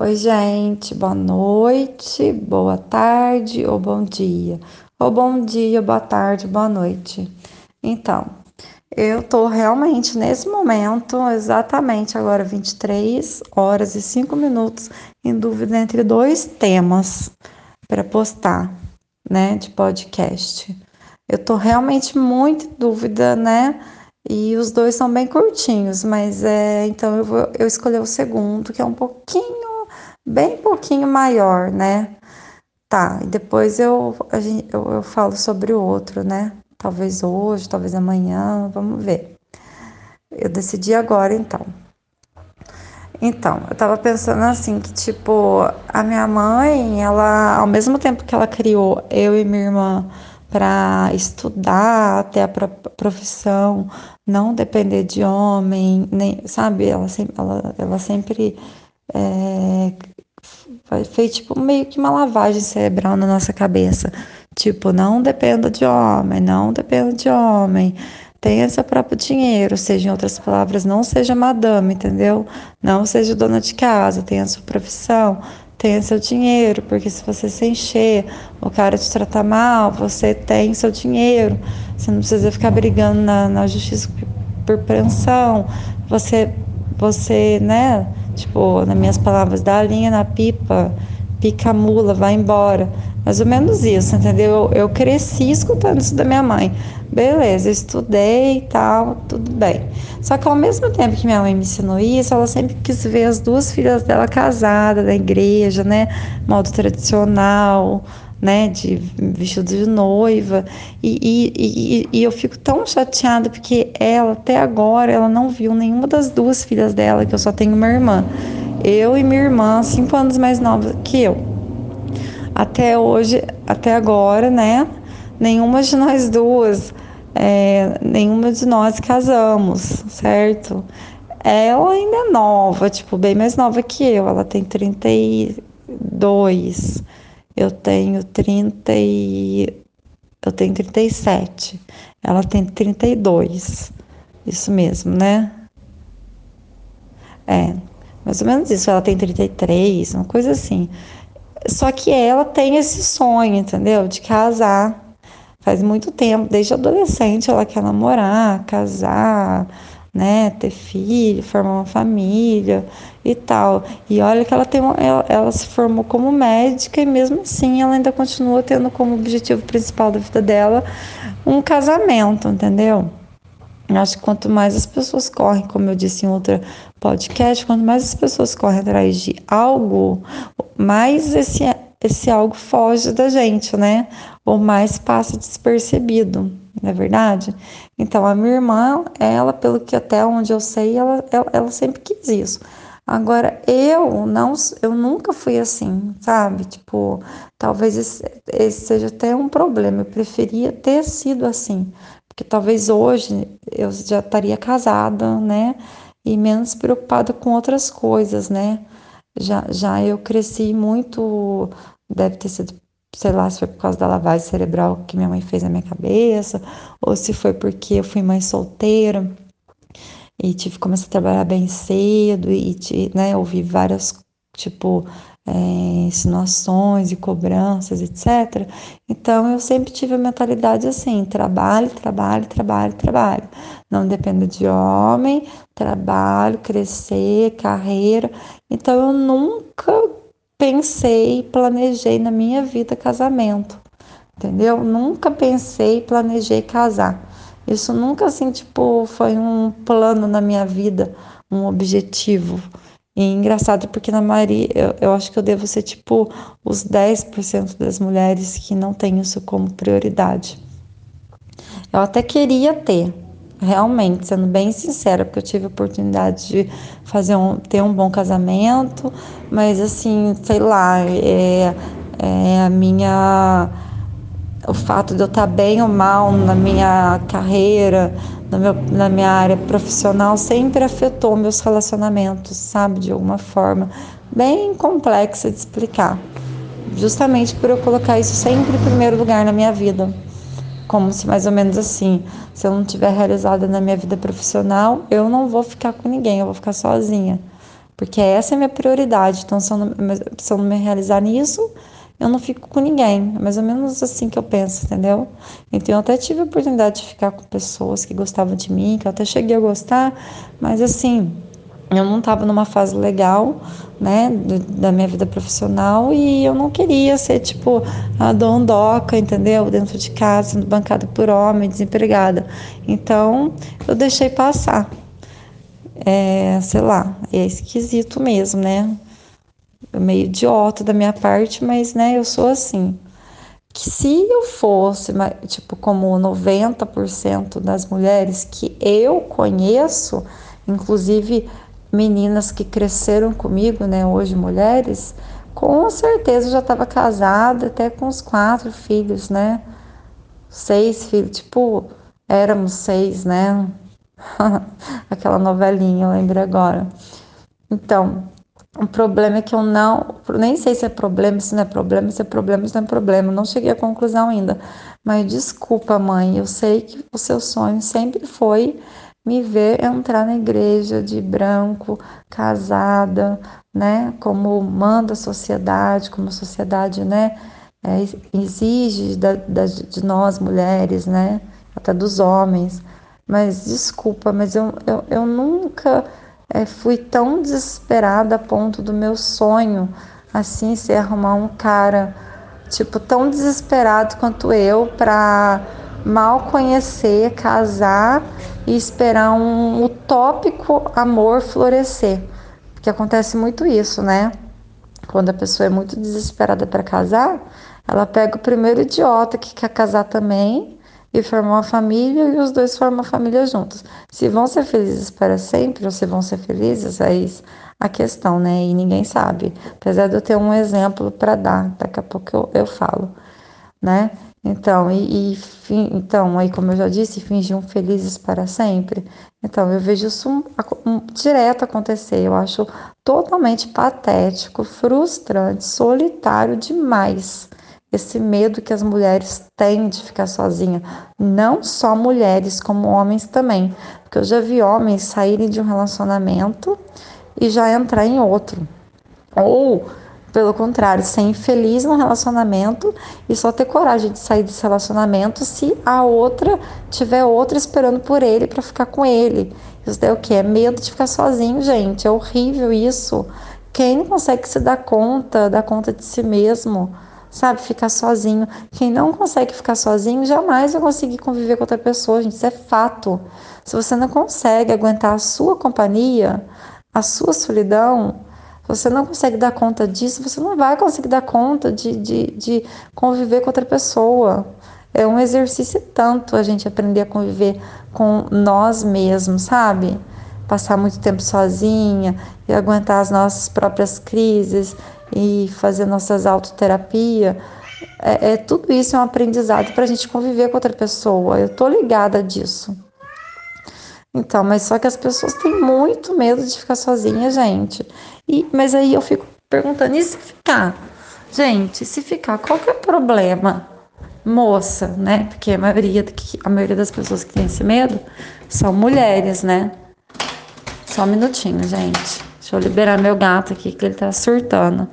Oi, gente, boa noite, boa tarde ou bom dia. Ou bom dia, boa tarde, boa noite. Então, eu tô realmente nesse momento, exatamente agora 23 horas e 5 minutos, em dúvida entre dois temas para postar, né, de podcast. Eu tô realmente muito em dúvida, né? E os dois são bem curtinhos, mas é, então eu vou eu escolhi o segundo, que é um pouquinho bem pouquinho maior, né? Tá, e depois eu, gente, eu, eu falo sobre o outro, né? Talvez hoje, talvez amanhã, vamos ver. Eu decidi agora então. Então, eu tava pensando assim que tipo, a minha mãe, ela ao mesmo tempo que ela criou eu e minha irmã para estudar até a profissão, não depender de homem, nem, sabe? Ela sempre, ela, ela sempre é, fez tipo meio que uma lavagem cerebral na nossa cabeça. Tipo, não dependa de homem, não dependa de homem. Tenha seu próprio dinheiro, seja em outras palavras, não seja madame, entendeu? Não seja dona de casa, tenha sua profissão, tenha seu dinheiro, porque se você se encher, o cara te tratar mal, você tem seu dinheiro. Você não precisa ficar brigando na, na justiça por pensão. Você, você, né? Tipo, nas minhas palavras, dá a linha na pipa, pica a mula, vai embora. Mais ou menos isso, entendeu? Eu, eu cresci escutando isso da minha mãe. Beleza, estudei e tal, tudo bem. Só que ao mesmo tempo que minha mãe me ensinou isso, ela sempre quis ver as duas filhas dela casadas na igreja, né? Modo tradicional, né, de vestido de noiva, e, e, e, e, eu fico tão chateada porque ela, até agora, ela não viu nenhuma das duas filhas dela, que eu só tenho uma irmã. Eu e minha irmã, cinco anos mais nova que eu. Até hoje, até agora, né, nenhuma de nós duas, é, nenhuma de nós casamos, certo? Ela ainda é nova, tipo, bem mais nova que eu, ela tem 32 eu tenho 30 e eu tenho 37. Ela tem 32. Isso mesmo, né? É, mais ou menos isso. Ela tem 33, uma coisa assim. Só que ela tem esse sonho, entendeu? De casar. Faz muito tempo, desde adolescente, ela quer namorar, casar, né, ter filho, formar uma família e tal. E olha que ela tem uma, ela, ela, se formou como médica e mesmo assim ela ainda continua tendo como objetivo principal da vida dela um casamento, entendeu? Acho que quanto mais as pessoas correm, como eu disse em outro podcast, quanto mais as pessoas correm atrás de algo, mais esse, esse algo foge da gente, né? Ou mais passa despercebido não é verdade? Então, a minha irmã, ela, pelo que até onde eu sei, ela, ela, ela, sempre quis isso. Agora, eu não, eu nunca fui assim, sabe? Tipo, talvez esse, esse seja até um problema. Eu preferia ter sido assim, porque talvez hoje eu já estaria casada, né? E menos preocupada com outras coisas, né? Já, já eu cresci muito, deve ter sido sei lá se foi por causa da lavagem cerebral que minha mãe fez na minha cabeça, ou se foi porque eu fui mãe solteira e tive que começar a trabalhar bem cedo e né, ouvi várias, tipo, é, insinuações e cobranças, etc. Então eu sempre tive a mentalidade assim: trabalho, trabalho, trabalho, trabalho. Não dependo de homem, trabalho, crescer, carreira. Então eu nunca pensei, planejei na minha vida casamento, entendeu? Nunca pensei, planejei casar. Isso nunca assim, tipo, foi um plano na minha vida, um objetivo. E engraçado porque na maioria, eu, eu acho que eu devo ser tipo os 10% das mulheres que não têm isso como prioridade. Eu até queria ter, realmente, sendo bem sincera, porque eu tive a oportunidade de fazer um, ter um bom casamento, mas assim, sei lá, é, é a minha o fato de eu estar bem ou mal na minha carreira, meu, na minha área profissional, sempre afetou meus relacionamentos, sabe, de alguma forma bem complexa de explicar. Justamente por eu colocar isso sempre em primeiro lugar na minha vida como se mais ou menos assim, se eu não tiver realizada na minha vida profissional, eu não vou ficar com ninguém, eu vou ficar sozinha. porque essa é a minha prioridade. Então, se eu não, se eu não me realizar nisso, eu não fico com ninguém. É mais ou menos assim que eu penso, entendeu? Então, eu até tive a oportunidade de ficar com pessoas que gostavam de mim, que eu até cheguei a gostar, mas assim, eu não estava numa fase legal, né, da minha vida profissional e eu não queria ser tipo a dondoca, entendeu? Dentro de casa, sendo bancada por homem, desempregada. Então, eu deixei passar. É, sei lá, é esquisito mesmo, né? É meio idiota da minha parte, mas né, eu sou assim. Que se eu fosse, tipo, como 90% das mulheres que eu conheço, inclusive meninas que cresceram comigo, né, hoje mulheres, com certeza já estava casada, até com os quatro filhos, né? Seis filhos, tipo, éramos seis, né? Aquela novelinha, eu lembro agora. Então, o problema é que eu não, nem sei se é problema, se não é problema, se é problema, se não é problema, não cheguei à conclusão ainda. Mas desculpa, mãe, eu sei que o seu sonho sempre foi me ver entrar na igreja de branco, casada, né, como manda a sociedade, como a sociedade, né, é, exige da, da, de nós mulheres, né, até dos homens. Mas desculpa, mas eu, eu, eu nunca é, fui tão desesperada a ponto do meu sonho, assim, ser arrumar um cara, tipo, tão desesperado quanto eu para mal conhecer, casar e esperar um utópico amor florescer. Porque acontece muito isso, né? Quando a pessoa é muito desesperada para casar, ela pega o primeiro idiota que quer casar também e formar uma família e os dois formam uma família juntos. Se vão ser felizes para sempre ou se vão ser felizes, é isso a questão, né? E ninguém sabe. Apesar de eu ter um exemplo para dar, daqui a pouco eu, eu falo, né? Então, e, e então, aí como eu já disse, fingiam felizes para sempre. Então, eu vejo isso um, um, direto acontecer. Eu acho totalmente patético, frustrante, solitário demais. Esse medo que as mulheres têm de ficar sozinha. Não só mulheres, como homens também. Porque eu já vi homens saírem de um relacionamento e já entrar em outro. Ou pelo contrário, ser infeliz no relacionamento e só ter coragem de sair desse relacionamento se a outra tiver outra esperando por ele para ficar com ele. Isso daí é o que? É medo de ficar sozinho, gente. É horrível isso. Quem não consegue se dar conta, dar conta de si mesmo, sabe? Ficar sozinho. Quem não consegue ficar sozinho jamais vai conseguir conviver com outra pessoa, gente. Isso é fato. Se você não consegue aguentar a sua companhia, a sua solidão, você não consegue dar conta disso, você não vai conseguir dar conta de, de, de conviver com outra pessoa. É um exercício tanto a gente aprender a conviver com nós mesmos, sabe? Passar muito tempo sozinha e aguentar as nossas próprias crises e fazer nossas autoterapia. É, é tudo isso é um aprendizado para a gente conviver com outra pessoa. Eu tô ligada disso. Então, mas só que as pessoas têm muito medo de ficar sozinha, gente. E, mas aí eu fico perguntando, e se ficar? Gente, se ficar, qual que é o problema? Moça, né? Porque a maioria, a maioria das pessoas que tem esse medo são mulheres, né? Só um minutinho, gente. Deixa eu liberar meu gato aqui, que ele tá surtando.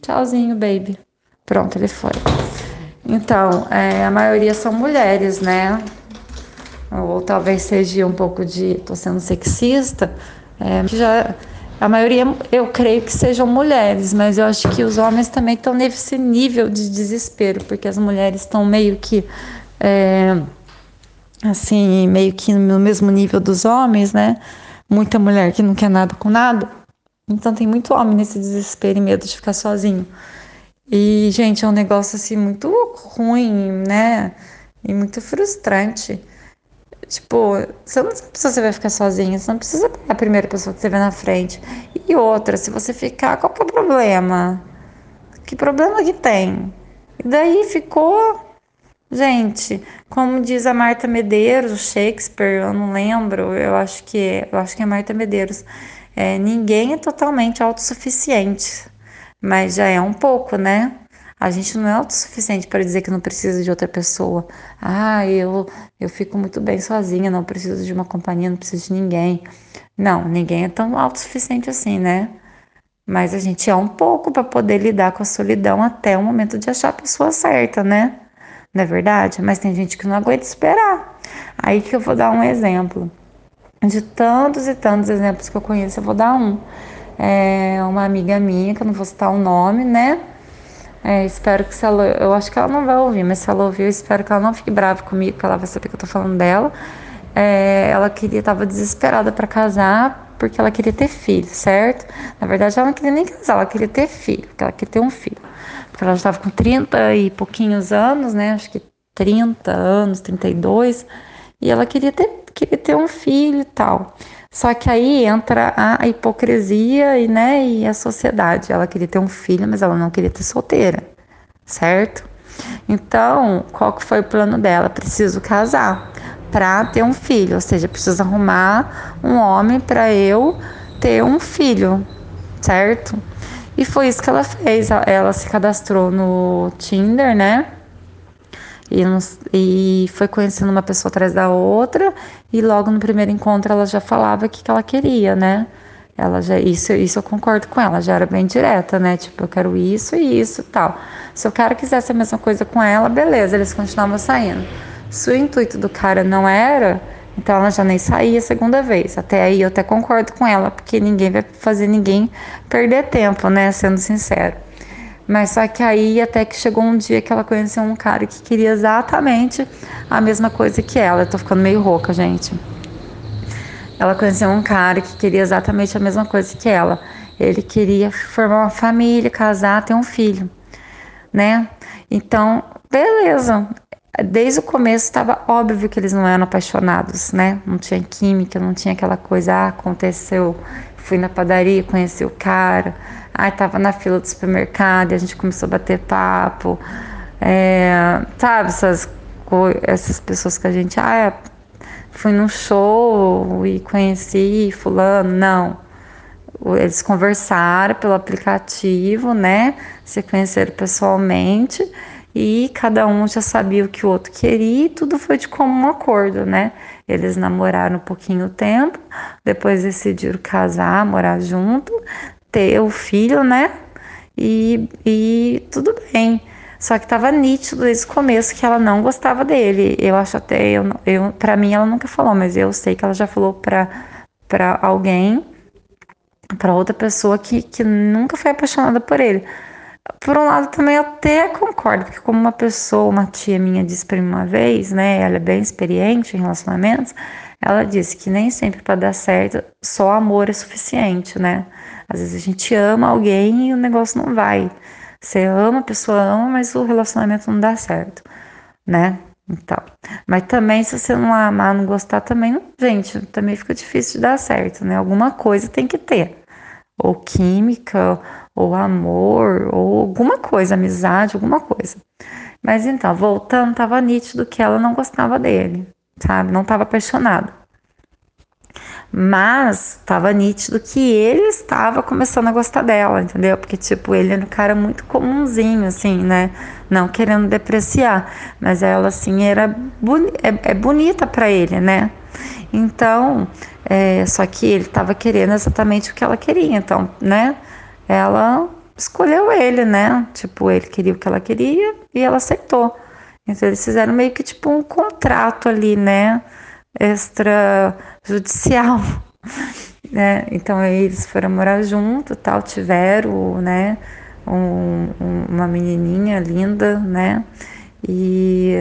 Tchauzinho, baby. Pronto, ele foi. Então, é, a maioria são mulheres, né? Ou talvez seja um pouco de, estou sendo sexista, é, já a maioria eu creio que sejam mulheres, mas eu acho que os homens também estão nesse nível de desespero, porque as mulheres estão meio que é, assim, meio que no mesmo nível dos homens, né? Muita mulher que não quer nada com nada. Então tem muito homem nesse desespero e medo de ficar sozinho. E, gente, é um negócio assim muito ruim, né? E muito frustrante. Tipo, você não se você vai ficar sozinha, você não precisa pegar a primeira pessoa que você vê na frente. E outra, se você ficar, qual que é o problema? Que problema que tem? E daí ficou. Gente, como diz a Marta Medeiros, Shakespeare, eu não lembro, eu acho que é, eu acho que é Marta Medeiros. É, ninguém é totalmente autossuficiente, mas já é um pouco, né? A gente não é autossuficiente para dizer que não precisa de outra pessoa. Ah, eu, eu fico muito bem sozinha, não preciso de uma companhia, não preciso de ninguém. Não, ninguém é tão autossuficiente assim, né? Mas a gente é um pouco para poder lidar com a solidão até o momento de achar a pessoa certa, né? Não é verdade? Mas tem gente que não aguenta esperar. Aí que eu vou dar um exemplo. De tantos e tantos exemplos que eu conheço, eu vou dar um. É uma amiga minha, que eu não vou citar o nome, né? É, espero que se ela. Eu acho que ela não vai ouvir, mas se ela ouvir, eu espero que ela não fique brava comigo, porque ela vai saber que eu tô falando dela. É, ela queria, tava desesperada para casar, porque ela queria ter filho, certo? Na verdade, ela não queria nem casar, ela queria ter filho, porque ela queria ter um filho. Porque ela já estava com 30 e pouquinhos anos, né? Acho que 30 anos, 32, e ela queria ter, queria ter um filho e tal. Só que aí entra a hipocrisia e, né, e a sociedade. Ela queria ter um filho, mas ela não queria ter solteira, certo? Então, qual que foi o plano dela? Preciso casar para ter um filho, ou seja, preciso arrumar um homem para eu ter um filho, certo? E foi isso que ela fez. Ela se cadastrou no Tinder, né? E, e foi conhecendo uma pessoa atrás da outra, e logo no primeiro encontro ela já falava o que, que ela queria, né? Ela já, isso, isso eu concordo com ela, já era bem direta, né? Tipo, eu quero isso e isso tal. Se o cara quisesse a mesma coisa com ela, beleza, eles continuavam saindo. Se o intuito do cara não era, então ela já nem saía a segunda vez. Até aí eu até concordo com ela, porque ninguém vai fazer ninguém perder tempo, né? Sendo sincero. Mas só que aí até que chegou um dia que ela conheceu um cara que queria exatamente a mesma coisa que ela. Eu tô ficando meio rouca, gente. Ela conheceu um cara que queria exatamente a mesma coisa que ela. Ele queria formar uma família, casar, ter um filho, né? Então, beleza desde o começo estava óbvio que eles não eram apaixonados, né? Não tinha química, não tinha aquela coisa, ah, aconteceu, fui na padaria, conheci o cara, ah, estava na fila do supermercado e a gente começou a bater papo, é, sabe, essas, essas pessoas que a gente, ah, fui num show e conheci fulano, não. Eles conversaram pelo aplicativo, né? Se conheceram pessoalmente e cada um já sabia o que o outro queria e tudo foi de comum acordo, né? Eles namoraram um pouquinho tempo, depois decidiram casar, morar junto, ter o filho, né? E, e tudo bem. Só que estava nítido desde o começo que ela não gostava dele. Eu acho até, eu, eu, para mim ela nunca falou, mas eu sei que ela já falou para alguém, para outra pessoa que, que nunca foi apaixonada por ele. Por um lado, também até concordo, porque como uma pessoa, uma tia minha disse para mim uma vez, né, ela é bem experiente em relacionamentos, ela disse que nem sempre para dar certo só amor é suficiente, né? Às vezes a gente ama alguém e o negócio não vai. Você ama, a pessoa ama, mas o relacionamento não dá certo, né? Então, mas também se você não amar, não gostar, também, gente, também fica difícil de dar certo, né? Alguma coisa tem que ter, ou química, ou amor, ou alguma coisa, amizade, alguma coisa. Mas então, voltando, estava nítido que ela não gostava dele, sabe? Não estava apaixonada. Mas estava nítido que ele estava começando a gostar dela, entendeu? Porque, tipo, ele era um cara muito comumzinho, assim, né? Não querendo depreciar, mas ela, assim, era boni é, é bonita para ele, né? Então, é, só que ele estava querendo exatamente o que ela queria, então, né? Ela escolheu ele, né? Tipo, ele queria o que ela queria e ela aceitou. Então eles fizeram meio que tipo um contrato ali, né? Extrajudicial. né? Então eles foram morar junto, tal, tiveram, né? Um, um, uma menininha linda, né? E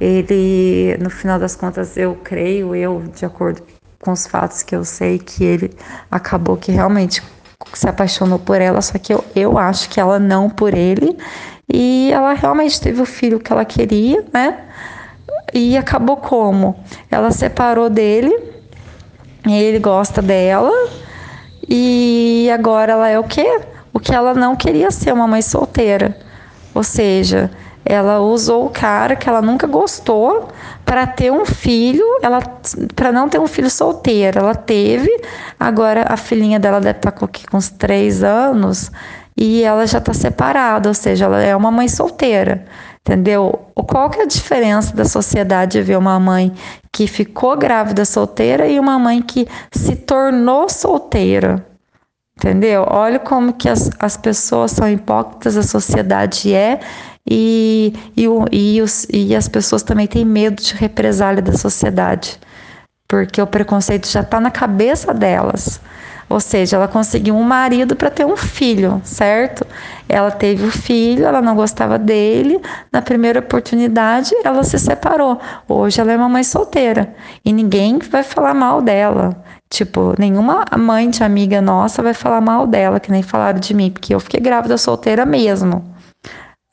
ele, no final das contas, eu creio, eu, de acordo com os fatos que eu sei, que ele acabou que realmente se apaixonou por ela, só que eu, eu acho que ela não por ele. E ela realmente teve o filho que ela queria, né? E acabou como? Ela separou dele, ele gosta dela, e agora ela é o quê? O que ela não queria ser, uma mãe solteira. Ou seja, ela usou o cara que ela nunca gostou para ter um filho, ela para não ter um filho solteiro. Ela teve, agora a filhinha dela deve estar tá com, com uns três anos e ela já está separada, ou seja, ela é uma mãe solteira. Entendeu? Qual que é a diferença da sociedade ver uma mãe que ficou grávida solteira e uma mãe que se tornou solteira? Entendeu? Olha como que as, as pessoas são hipócritas, a sociedade é, e, e, e, os, e as pessoas também têm medo de represália da sociedade, porque o preconceito já está na cabeça delas. Ou seja, ela conseguiu um marido para ter um filho, certo? Ela teve o filho, ela não gostava dele. Na primeira oportunidade, ela se separou. Hoje ela é uma mãe solteira e ninguém vai falar mal dela. Tipo, nenhuma mãe de amiga nossa vai falar mal dela, que nem falaram de mim, porque eu fiquei grávida solteira mesmo.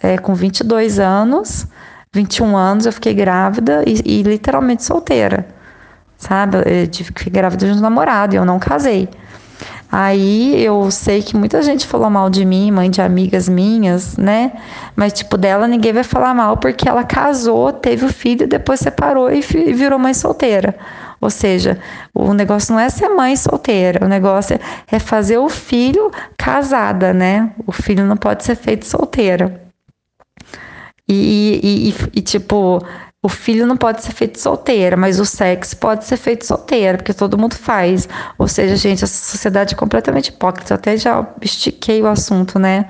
É, com 22 anos, 21 anos, eu fiquei grávida e, e literalmente solteira, sabe? Eu fiquei grávida de um namorado e eu não casei. Aí eu sei que muita gente falou mal de mim, mãe de amigas minhas, né? Mas, tipo, dela ninguém vai falar mal porque ela casou, teve o filho, depois separou e virou mãe solteira. Ou seja, o negócio não é ser mãe solteira, o negócio é fazer o filho casada, né? O filho não pode ser feito solteira. E, e, e, e tipo, o filho não pode ser feito solteira, mas o sexo pode ser feito solteira, porque todo mundo faz. Ou seja, gente, essa sociedade é completamente hipócrita. Eu até já estiquei o assunto, né?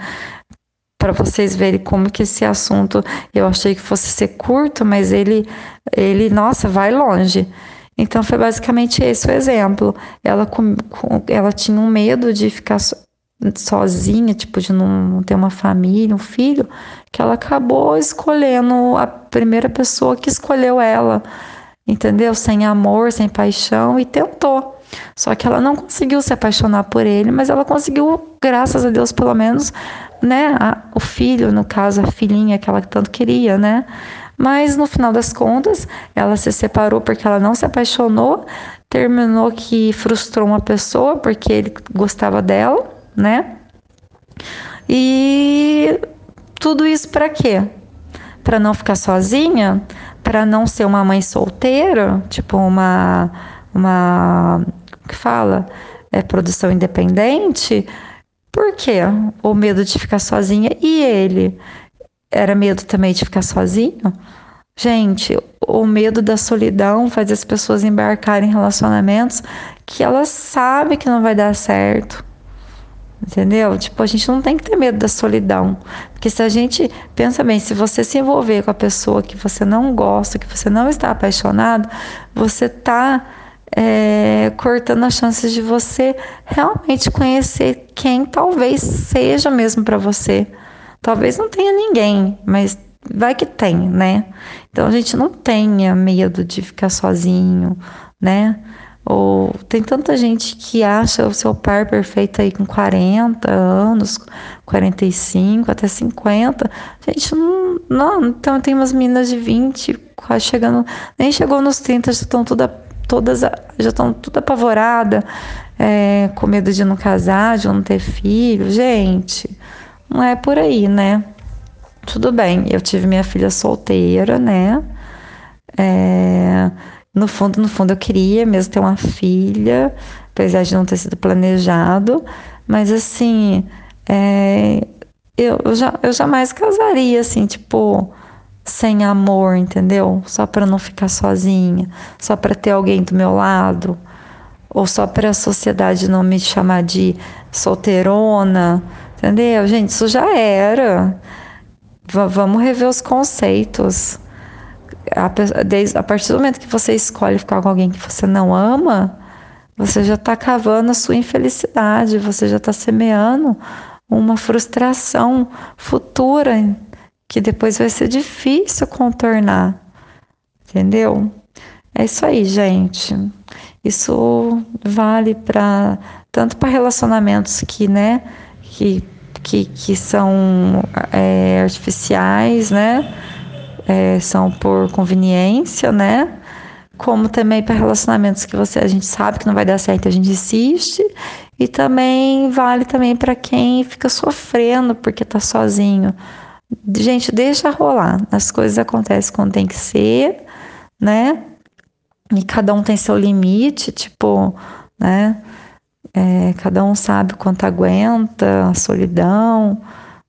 Para vocês verem como que esse assunto eu achei que fosse ser curto, mas ele, ele, nossa, vai longe. Então foi basicamente esse o exemplo. Ela, ela tinha um medo de ficar sozinha, tipo, de não ter uma família, um filho, que ela acabou escolhendo a primeira pessoa que escolheu ela, entendeu? Sem amor, sem paixão, e tentou. Só que ela não conseguiu se apaixonar por ele, mas ela conseguiu, graças a Deus, pelo menos, né? A, o filho, no caso, a filhinha que ela tanto queria, né? Mas no final das contas, ela se separou porque ela não se apaixonou, terminou que frustrou uma pessoa porque ele gostava dela né? E tudo isso para quê? Para não ficar sozinha, para não ser uma mãe solteira, tipo uma uma que fala, é produção independente. Por quê? O medo de ficar sozinha e ele era medo também de ficar sozinho? Gente, o medo da solidão faz as pessoas embarcarem em relacionamentos que elas sabem que não vai dar certo, Entendeu? Tipo, a gente não tem que ter medo da solidão. Porque se a gente pensa bem, se você se envolver com a pessoa que você não gosta, que você não está apaixonado, você está é, cortando as chances de você realmente conhecer quem talvez seja mesmo para você. Talvez não tenha ninguém, mas vai que tem, né? Então a gente não tenha medo de ficar sozinho, né? Ou tem tanta gente que acha o seu par perfeito aí com 40 anos, 45, até 50. Gente, não, não então tem umas meninas de 20, quase chegando, nem chegou nos 30, já estão toda, todas, já estão tudo apavorada, é, com medo de não casar, de não ter filho. Gente, não é por aí, né? Tudo bem, eu tive minha filha solteira, né? É, no fundo, no fundo, eu queria mesmo ter uma filha, apesar de não ter sido planejado, mas assim, é, eu, eu, já, eu jamais casaria, assim, tipo, sem amor, entendeu? Só para não ficar sozinha, só para ter alguém do meu lado, ou só para a sociedade não me chamar de solteirona, entendeu? Gente, isso já era. V vamos rever os conceitos a, a partir do momento que você escolhe ficar com alguém que você não ama, você já está cavando a sua infelicidade, você já está semeando uma frustração futura que depois vai ser difícil contornar. Entendeu? É isso aí, gente. Isso vale para tanto para relacionamentos que, né, que, que, que são é, artificiais, né? É, são por conveniência, né? Como também para relacionamentos que você a gente sabe que não vai dar certo, a gente insiste. E também vale também para quem fica sofrendo porque tá sozinho. Gente, deixa rolar. As coisas acontecem quando tem que ser, né? E cada um tem seu limite, tipo, né? É, cada um sabe quanto aguenta, a solidão,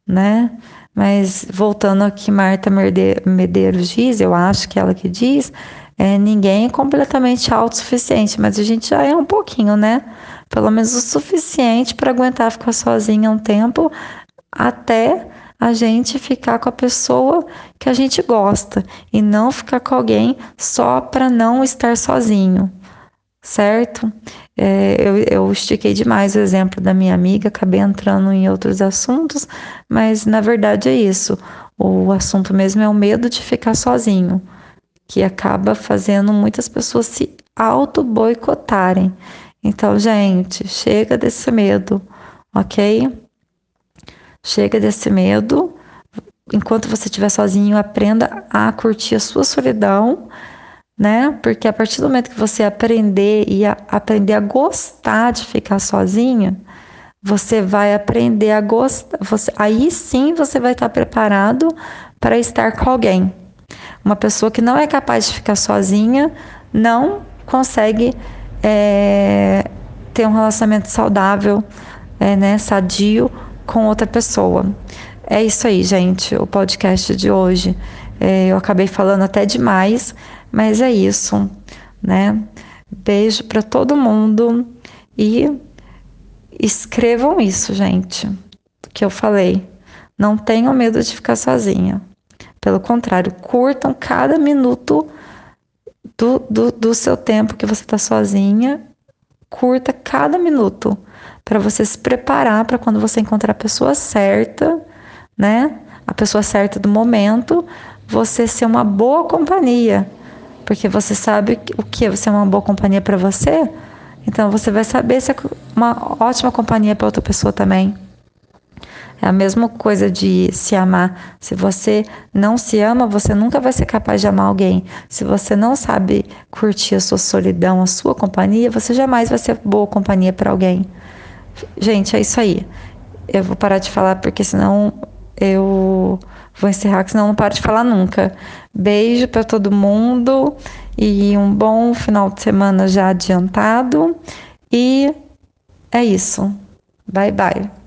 né? Mas voltando ao que Marta Medeiros diz, eu acho que ela que diz, é, ninguém é completamente autossuficiente, mas a gente já é um pouquinho, né? Pelo menos o suficiente para aguentar ficar sozinha um tempo até a gente ficar com a pessoa que a gente gosta e não ficar com alguém só para não estar sozinho, certo? É, eu, eu estiquei demais o exemplo da minha amiga, acabei entrando em outros assuntos, mas na verdade é isso. O assunto mesmo é o medo de ficar sozinho, que acaba fazendo muitas pessoas se auto-boicotarem. Então, gente, chega desse medo, ok? Chega desse medo. Enquanto você estiver sozinho, aprenda a curtir a sua solidão, né? Porque a partir do momento que você aprender e a, aprender a gostar de ficar sozinho, você vai aprender a gostar. Você, aí sim você vai estar preparado para estar com alguém. Uma pessoa que não é capaz de ficar sozinha não consegue é, ter um relacionamento saudável, é, né, sadio com outra pessoa. É isso aí, gente, o podcast de hoje. É, eu acabei falando até demais, mas é isso, né? Beijo para todo mundo e escrevam isso, gente, que eu falei. Não tenham medo de ficar sozinha. Pelo contrário, curtam cada minuto do, do, do seu tempo que você está sozinha. Curta cada minuto para você se preparar para quando você encontrar a pessoa certa, né? A pessoa certa do momento, você ser uma boa companhia, porque você sabe o que é ser uma boa companhia para você. Então você vai saber ser uma ótima companhia para outra pessoa também. É a mesma coisa de se amar. Se você não se ama, você nunca vai ser capaz de amar alguém. Se você não sabe curtir a sua solidão, a sua companhia, você jamais vai ser boa companhia para alguém. Gente, é isso aí. Eu vou parar de falar porque senão eu vou encerrar, que senão não paro de falar nunca. Beijo para todo mundo e um bom final de semana já adiantado. E é isso. Bye bye.